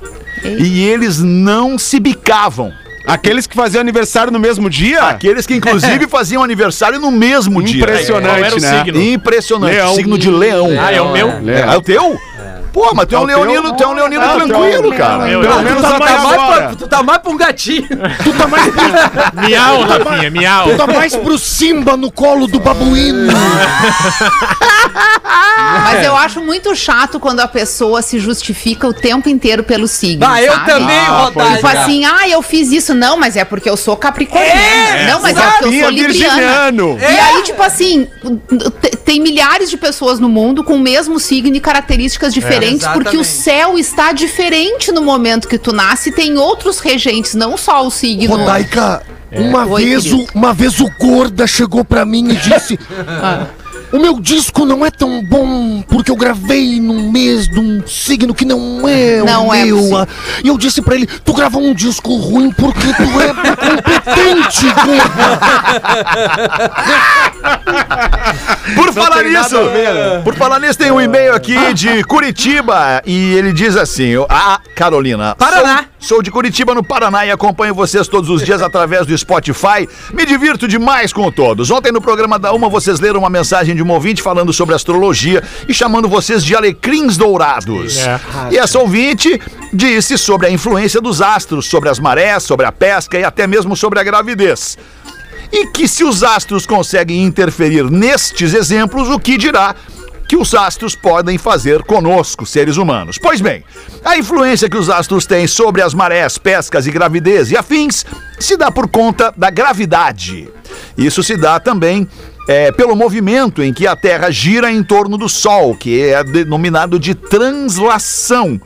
E eles não se bicavam. Aqueles que faziam aniversário no mesmo dia? Aqueles que, inclusive, faziam aniversário no mesmo dia. Impressionante, Qual era o né? signo? Impressionante. Leão. Signo de leão. Ah, é o meu? É, o teu? Pô, mas tu é um É leonino, tu é um leonino Ah, tranquilo, é cara. leão. Pelo Tu menos tá, até mais agora. pra, tu tá mais pra um gatinho. Tu tá mais pro, Miau, Rafinha, miau. tu tá mais pro Simba no colo do babuíno. Mas eu acho muito chato quando a pessoa se justifica o tempo inteiro pelo signo. Ah, eu sabe? também, Rodaica. Tipo assim, ah, eu fiz isso. Não, mas é porque eu sou capricorniano. É, não, mas é porque eu sou libriana. virginiano. E aí, tipo assim, t- tem milhares de pessoas no mundo com o mesmo signo e características diferentes, porque o exatamente. céu está diferente no momento que tu nasce. Tem outros regentes, não só o signo. Rodaica, uma, Oi, vez o, uma vez o Gorda chegou pra mim e disse: O meu disco não é tão bom porque eu gravei num mês de um signo que não é Não o é meu. possível. ah." E eu disse pra ele: Tu gravou um disco ruim porque tu é autêntico. Por falar nisso, por falar nisso, tem um e-mail aqui de Curitiba e ele diz assim: Ah, Carolina. Paraná. Sou, sou de Curitiba, no Paraná, e acompanho vocês todos os dias através do Spotify. Me divirto demais com todos. Ontem, no programa da Uma, vocês leram uma mensagem de um ouvinte falando sobre astrologia e chamando vocês de alecrins dourados. E essa ouvinte disse sobre a influência dos astros, sobre as marés, sobre a pesca e até mesmo sobre a gravidez. E que se os astros conseguem interferir nestes exemplos, o que dirá que os astros podem fazer conosco, seres humanos? Pois bem, a influência que os astros têm sobre as marés, pescas e gravidez e afins se dá por conta da gravidade. Isso se dá também é, pelo movimento em que a Terra gira em torno do Sol, que é denominado de translação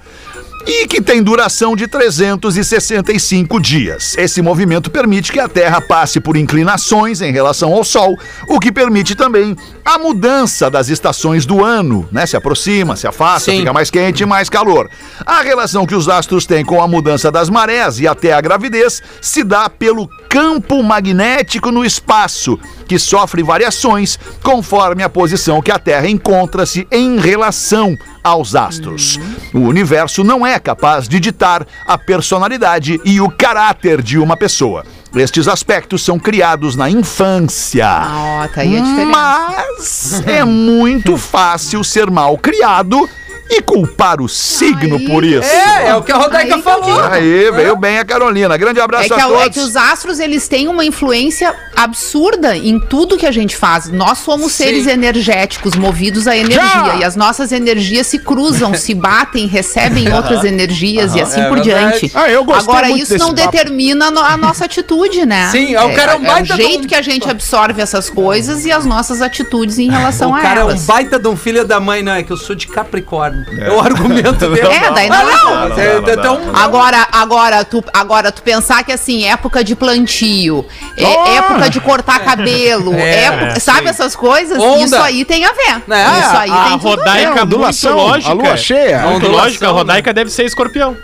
e que tem duração de 365 dias. Esse movimento permite que a Terra passe por inclinações em relação ao Sol, o que permite também a mudança das estações do ano, né? Se aproxima, se afasta, Sim. fica mais quente e mais calor. A relação que os astros têm com a mudança das marés e até a gravidez se dá pelo campo magnético no espaço, que sofre variações conforme a posição que a Terra encontra-se em relação aos astros. O universo não é capaz de ditar a personalidade e o caráter de uma pessoa. Estes aspectos são criados na infância. Ó, tá aí a diferença. Mas é muito fácil ser mal criado e culpar o signo Aí, por isso. É, é o que a Rodaica Aí falou. digo. Aí, veio bem a Carolina. Grande abraço É que, a a- todos. é que os astros, eles têm uma influência absurda em tudo que a gente faz. Nós somos Sim. seres energéticos, movidos à energia. E as nossas energias se cruzam, se batem, recebem outras energias e assim É por verdade. diante. Ah, eu gostei Agora, muito isso não papo. determina a no- a nossa atitude, né? Sim, é, o cara é um baita o de um- jeito que a gente absorve essas coisas e as nossas atitudes em relação O a cara é um elas. baita de um filho da mãe, não, é que eu sou de Capricórnio. É, o argumento dele. É, daí não, não, é, então, Agora, agora, tu, agora, tu pensar que assim, época de plantio, é, época de cortar cabelo, É, época- sabe essas coisas? Onda. Isso aí tem a ver. É, isso aí a tem a ver. Rodaica muito ondulação, lógica. a lua cheia. Muito Ondulação, lógica, a Rodaica deve ser escorpião.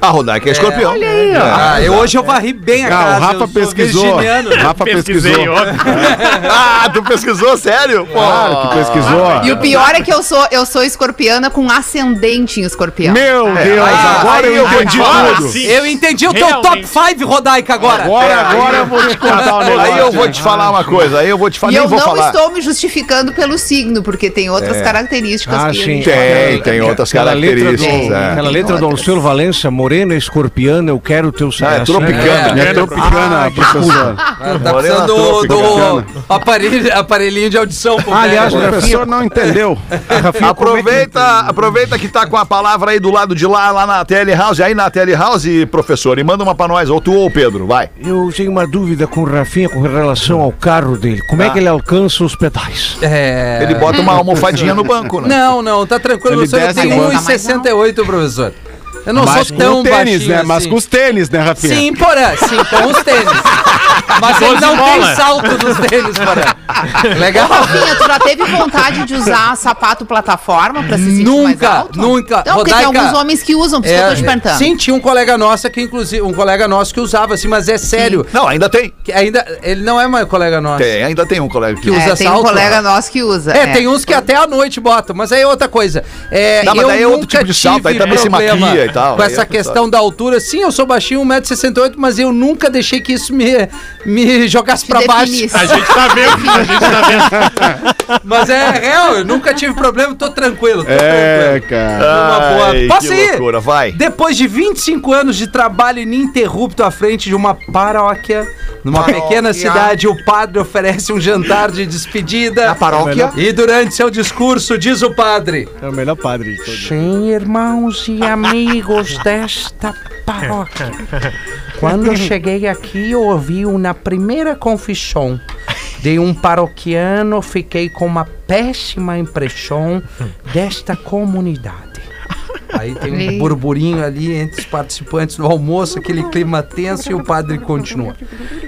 A Rodaica é escorpião. Olha aí, ó. Ah, eu, hoje eu varri bem a Ah, casa. o Rafa pesquisou. Rafa pesquisou. ah, tu pesquisou? Sério? Pô. Claro que pesquisou. E o pior é que eu sou, eu sou escorpiana com ascendente em escorpião. Meu Deus, aí- agora eu entendi Agora tudo. sim. Eu entendi o teu top Realmente. 5, Rodaica, agora. Agora, agora eu vou te contar um negócio. Aí eu vou te falar uma coisa, aí eu vou te falar, E eu vou não falar. estou me justificando pelo signo, porque tem outras características Ah, que sim. Tem, tem outras características. é. aquela letra do Alceu Valença, morena escorpiana, eu quero teu Ah, é tropicana. É. É tropicana, professor. Tá Morena precisando do, do aparelho, aparelhinho de audição. pro Ah, aliás, O professor não entendeu. Aproveita, aproveita que tá com a palavra aí do lado de lá, lá na TL House, aí na TL House, professor, e manda uma pra nós, ou tu ou o Pedro, vai. Eu tenho uma dúvida com o Rafinha com relação ao carro dele. Como é que ele alcança os pedais? É... Ele bota uma almofadinha no banco, né? Não, não, tá tranquilo. Ele Professor, eu desce tenho igual. 1,68, professor. Eu não Mas sou com tão tênis, baixinho né? Mas assim. com os tênis, né, Rafinha? Sim, porém, sim, com os tênis. Mas ele não bola. tem salto dos tênis, porém. Legal? Rafinha, tu já teve vontade de usar sapato plataforma pra se sentir mais Nunca, alto? nunca. Não, porque tem Rodaica, alguns homens que usam, por isso que eu tô te perguntando. sim, tinha um colega nosso que, inclusive, um colega nosso que usava assim, mas é sério. Não, ainda tem. Que ainda, ele não é mais colega nosso. Tem, ainda tem um colega que Que usa. É, tem um salto. colega nosso que usa. É, tem uns que até à noite botam, mas aí é outra coisa. É, Não, mas eu daí é outro nunca tipo de salto, aí também se maquia e tal, Com essa é outra questão da altura, sim, eu sou baixinho, 1,68m, mas eu nunca deixei que isso me, me jogasse pra baixo. A gente tá vendo, a gente tá vendo. Mas é real, eu nunca tive problema, tô tranquilo. Tô É, tranquilo. cara. Ai, Posso que ir? loucura, vai. Depois de 25 anos de trabalho ininterrupto à frente de uma paróquia, numa pequena cidade, o padre oferece um jantar de despedida. Na paróquia? E durante seu discurso, diz o padre: É o melhor padre de todos. Sim, irmãos e amigos desta paróquia. Quando eu cheguei aqui, eu ouvi na primeira confissão de um paroquiano, fiquei com uma péssima impressão desta comunidade. Aí tem um burburinho ali entre os participantes do almoço, aquele clima tenso, e o padre continua.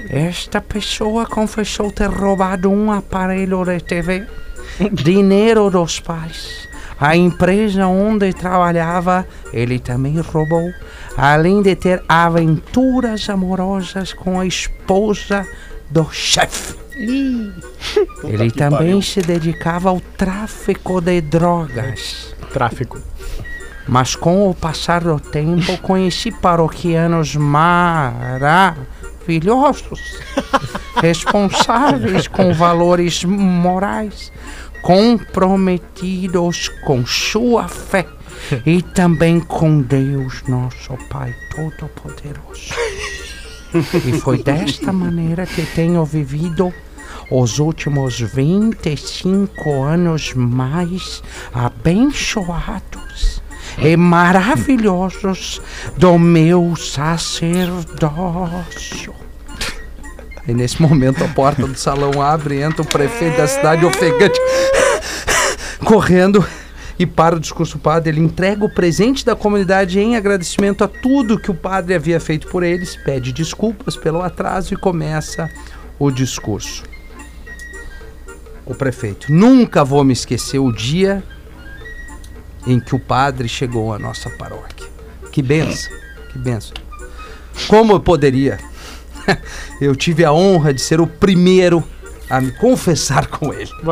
Esta pessoa confessou ter roubado um aparelho de TV, dinheiro dos pais, A empresa onde trabalhava, ele também roubou, além de ter aventuras amorosas com a esposa do chefe. Ele também se dedicava ao tráfico de drogas. Tráfico. Mas com o passar do tempo, conheci paroquianos maravilhosos, responsáveis com valores morais, comprometidos com sua fé e também com Deus, nosso Pai Todo-Poderoso. E foi desta maneira que tenho vivido os últimos 25 anos mais abençoados e maravilhosos do meu sacerdócio. E nesse momento a porta do salão abre, entra o prefeito da cidade ofegante, correndo e para o discurso padre. Ele entrega o presente da comunidade em agradecimento a tudo que o padre havia feito por eles, pede desculpas pelo atraso e começa o discurso. O prefeito, nunca vou me esquecer o dia em que o padre chegou à nossa paróquia. Que benção, que benção. Como eu poderia? Eu tive a honra de ser o primeiro a me confessar com ele.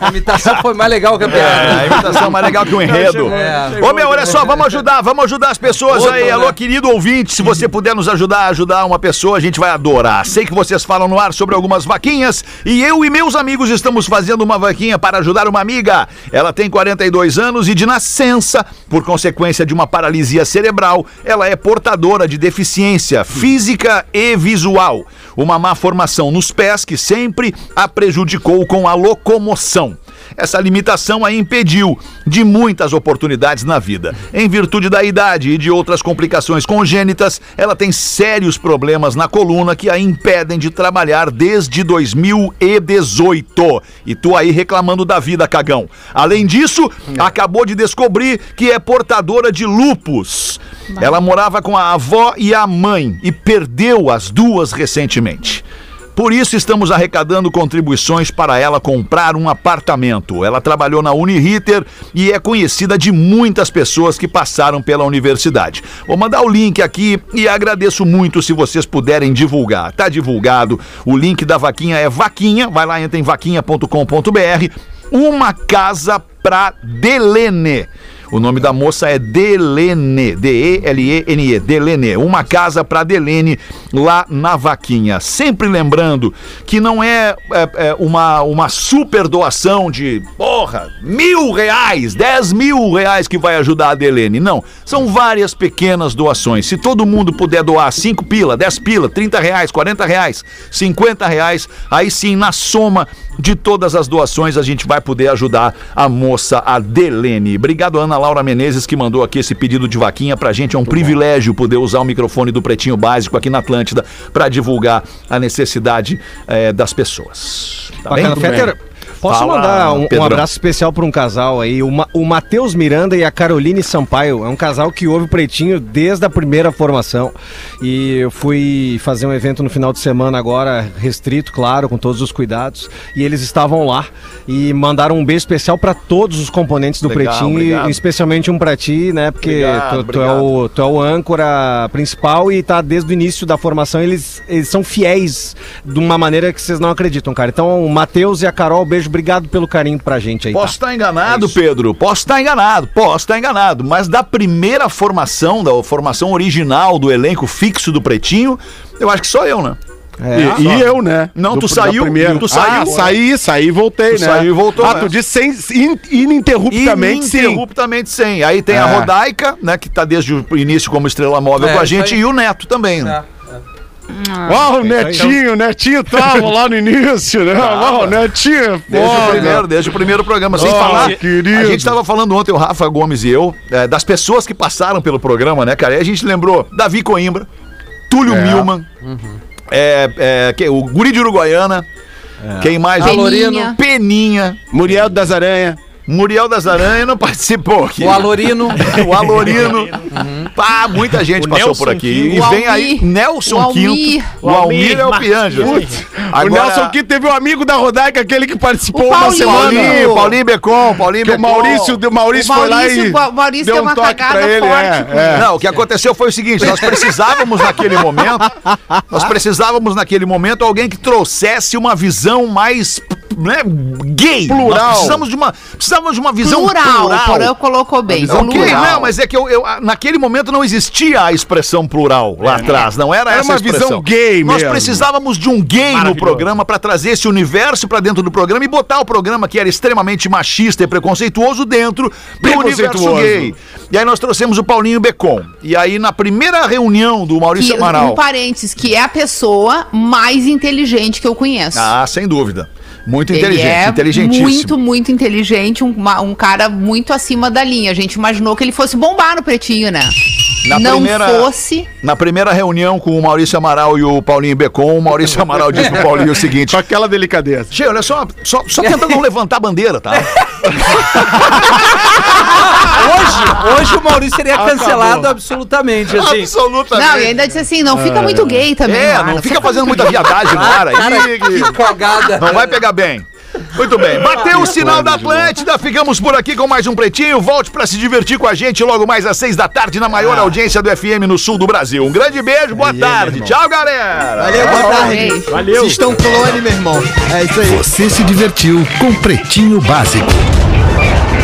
A imitação foi mais legal que a É, piada. a imitação é mais legal que o enredo. É. Ô meu, olha só, vamos ajudar, vamos ajudar as pessoas Outro, aí. né? Alô, querido ouvinte, se você puder nos ajudar a ajudar uma pessoa, a gente vai adorar. Sei que vocês falam no ar sobre algumas vaquinhas e eu e meus amigos estamos fazendo uma vaquinha para ajudar uma amiga. Ela tem 42 anos e de nascença, por consequência de uma paralisia cerebral, ela é portadora de deficiência física e visual. Uma má formação nos pés que sempre a prejudicou com a locomoção. Essa limitação a impediu de muitas oportunidades na vida. Em virtude da idade e de outras complicações congênitas, ela tem sérios problemas na coluna que a impedem de trabalhar desde 2018. E tu aí reclamando da vida, cagão. Além disso, acabou de descobrir que é portadora de lupus. Ela morava com a avó e a mãe e perdeu as duas recentemente. Por isso estamos arrecadando contribuições para ela comprar um apartamento. Ela trabalhou na Uniriter e é conhecida de muitas pessoas que passaram pela universidade. Vou mandar o link aqui e agradeço muito se vocês puderem divulgar. Tá divulgado. O link da vaquinha é vaquinha, vai lá entra em vaquinha.com.br. Uma casa pra Delene. O nome da moça é Delene, D-E-L-E-N-E, Delene. Uma casa para Delene lá na Vaquinha. Sempre lembrando que não é, é, é, uma, uma super doação de, porra, mil reais, dez mil reais que vai ajudar a Delene. Não, são várias pequenas doações. Se todo mundo puder doar cinco pila, 10 pila, 30 reais, 40 reais, 50 reais, aí sim, na soma de todas as doações, a gente vai poder ajudar a moça, a Delene. Obrigado, Ana Laura Menezes, que mandou aqui esse pedido de vaquinha pra gente. É um privilégio poder usar o microfone do Pretinho Básico aqui na Atlântida para divulgar a necessidade eh, das pessoas. Tá bem? Bacana, Fetter, posso Fala, mandar um, um abraço especial para um casal aí, o, Ma- o Matheus Miranda e a Caroline Sampaio. É um casal que ouve o Pretinho desde a primeira formação. E eu fui fazer um evento no final de semana agora, restrito, claro, com todos os cuidados. E eles estavam lá e mandaram um beijo especial para todos os componentes do Legal, Pretinho, obrigado. e especialmente um para ti, né? Porque Obrigado, tu, tu é obrigado. o, tu é o âncora principal e tá desde o início da formação. Eles, eles são fiéis de uma maneira que vocês não acreditam, cara. Então, o Matheus e a Carol, beijo, obrigado pelo carinho pra gente aí. Posso tá? estar enganado, É. Pedro. Posso estar enganado, posso estar enganado. Mas da primeira formação, da formação original do elenco fixo do Pretinho, eu acho que sou eu, né? É, E, e eu, né? Não, tu da saiu, primeira. tu saiu. Ah, saí, saí e voltei, Tu né? saiu e voltou, Ah, né? tu disse sem, in- ininterruptamente, sim. Ininterruptamente sem. Aí tem a É. Rodaica, né, que tá desde o início como estrela móvel É, com a gente, e o Neto também, né? Ó, o Netinho, o Netinho tava lá no início, né? Ó, o Netinho, Desde o primeiro, desde o primeiro programa, sem Oh, falar. querido. A gente estava falando ontem, o Rafa Gomes e eu, é, das pessoas que passaram pelo programa, né, cara? E a gente lembrou Davi Coimbra, Túlio É. Milman, é, é, que- o Guri de Uruguaiana, quem mais? Peninha. Peninha, Muriel das Aranha. Muriel das Aranhas não participou aqui. O Alorino. o Alorino. Pá, muita gente O passou Nelson por aqui. Quinto. E O vem aí. Nelson O Almir. Quinto. O Almir é o Martins. Pianjo. O Nelson Quinto teve um amigo da Rodaica, aquele que participou uma Paulinho. semana. Paulinho, Paulinho Becon, Paulinho Que o Becon. Maurício, o Maurício, O foi lá e o Maurício deu deu um uma toque cagada pra ele. forte é, é. Não, o que aconteceu foi o seguinte: nós precisávamos naquele momento, nós precisávamos naquele momento alguém que trouxesse uma visão mais né, gay. Plural. Nós precisamos de uma, precisávamos de uma visão Plural, plural. o Porã colocou bem. visão Ok, plural. não, mas é que eu, eu- naquele momento não existia a expressão plural lá atrás, não era, Era essa uma a expressão. visão gay Nós mesmo. precisávamos de um gay no programa pra trazer esse universo pra dentro do programa e botar o programa que era extremamente machista e preconceituoso dentro do universo Preconceituoso. gay. E aí nós trouxemos o Paulinho Becon. E aí na primeira reunião do Maurício Que, Amaral. um parênteses, que é a pessoa mais inteligente que eu conheço. Ah, sem dúvida. Muito Ele inteligente, é inteligentíssimo. muito, muito inteligente, um, uma- um cara muito acima da linha. A gente imaginou que ele fosse bombar no pretinho, né? Na Não primeira- fosse. Na primeira reunião com o Maurício Amaral e o Paulinho Becon, o Maurício Amaral disse pro Paulinho o seguinte: Com aquela delicadeza. Che, olha só, só, só tenta não levantar a bandeira, tá? Hoje, hoje o Maurício seria cancelado absolutamente, assim. Absolutamente. Não, e ainda disse assim, não fica muito gay também. É, lá, não fica fazendo muita viadagem no ar aí. que cagada. Não vai pegar bem. Muito bem. Bateu o sinal da Atlântida. Ficamos por aqui com mais um Pretinho. Volte pra se divertir com a gente logo mais às seis da tarde na maior audiência do FM no sul do Brasil. Um grande beijo, boa tarde. Tchau, galera. Valeu, boa tarde. Beijo. Valeu. Vocês estão clone, meu irmão. É isso aí. Você se divertiu com Pretinho Básico.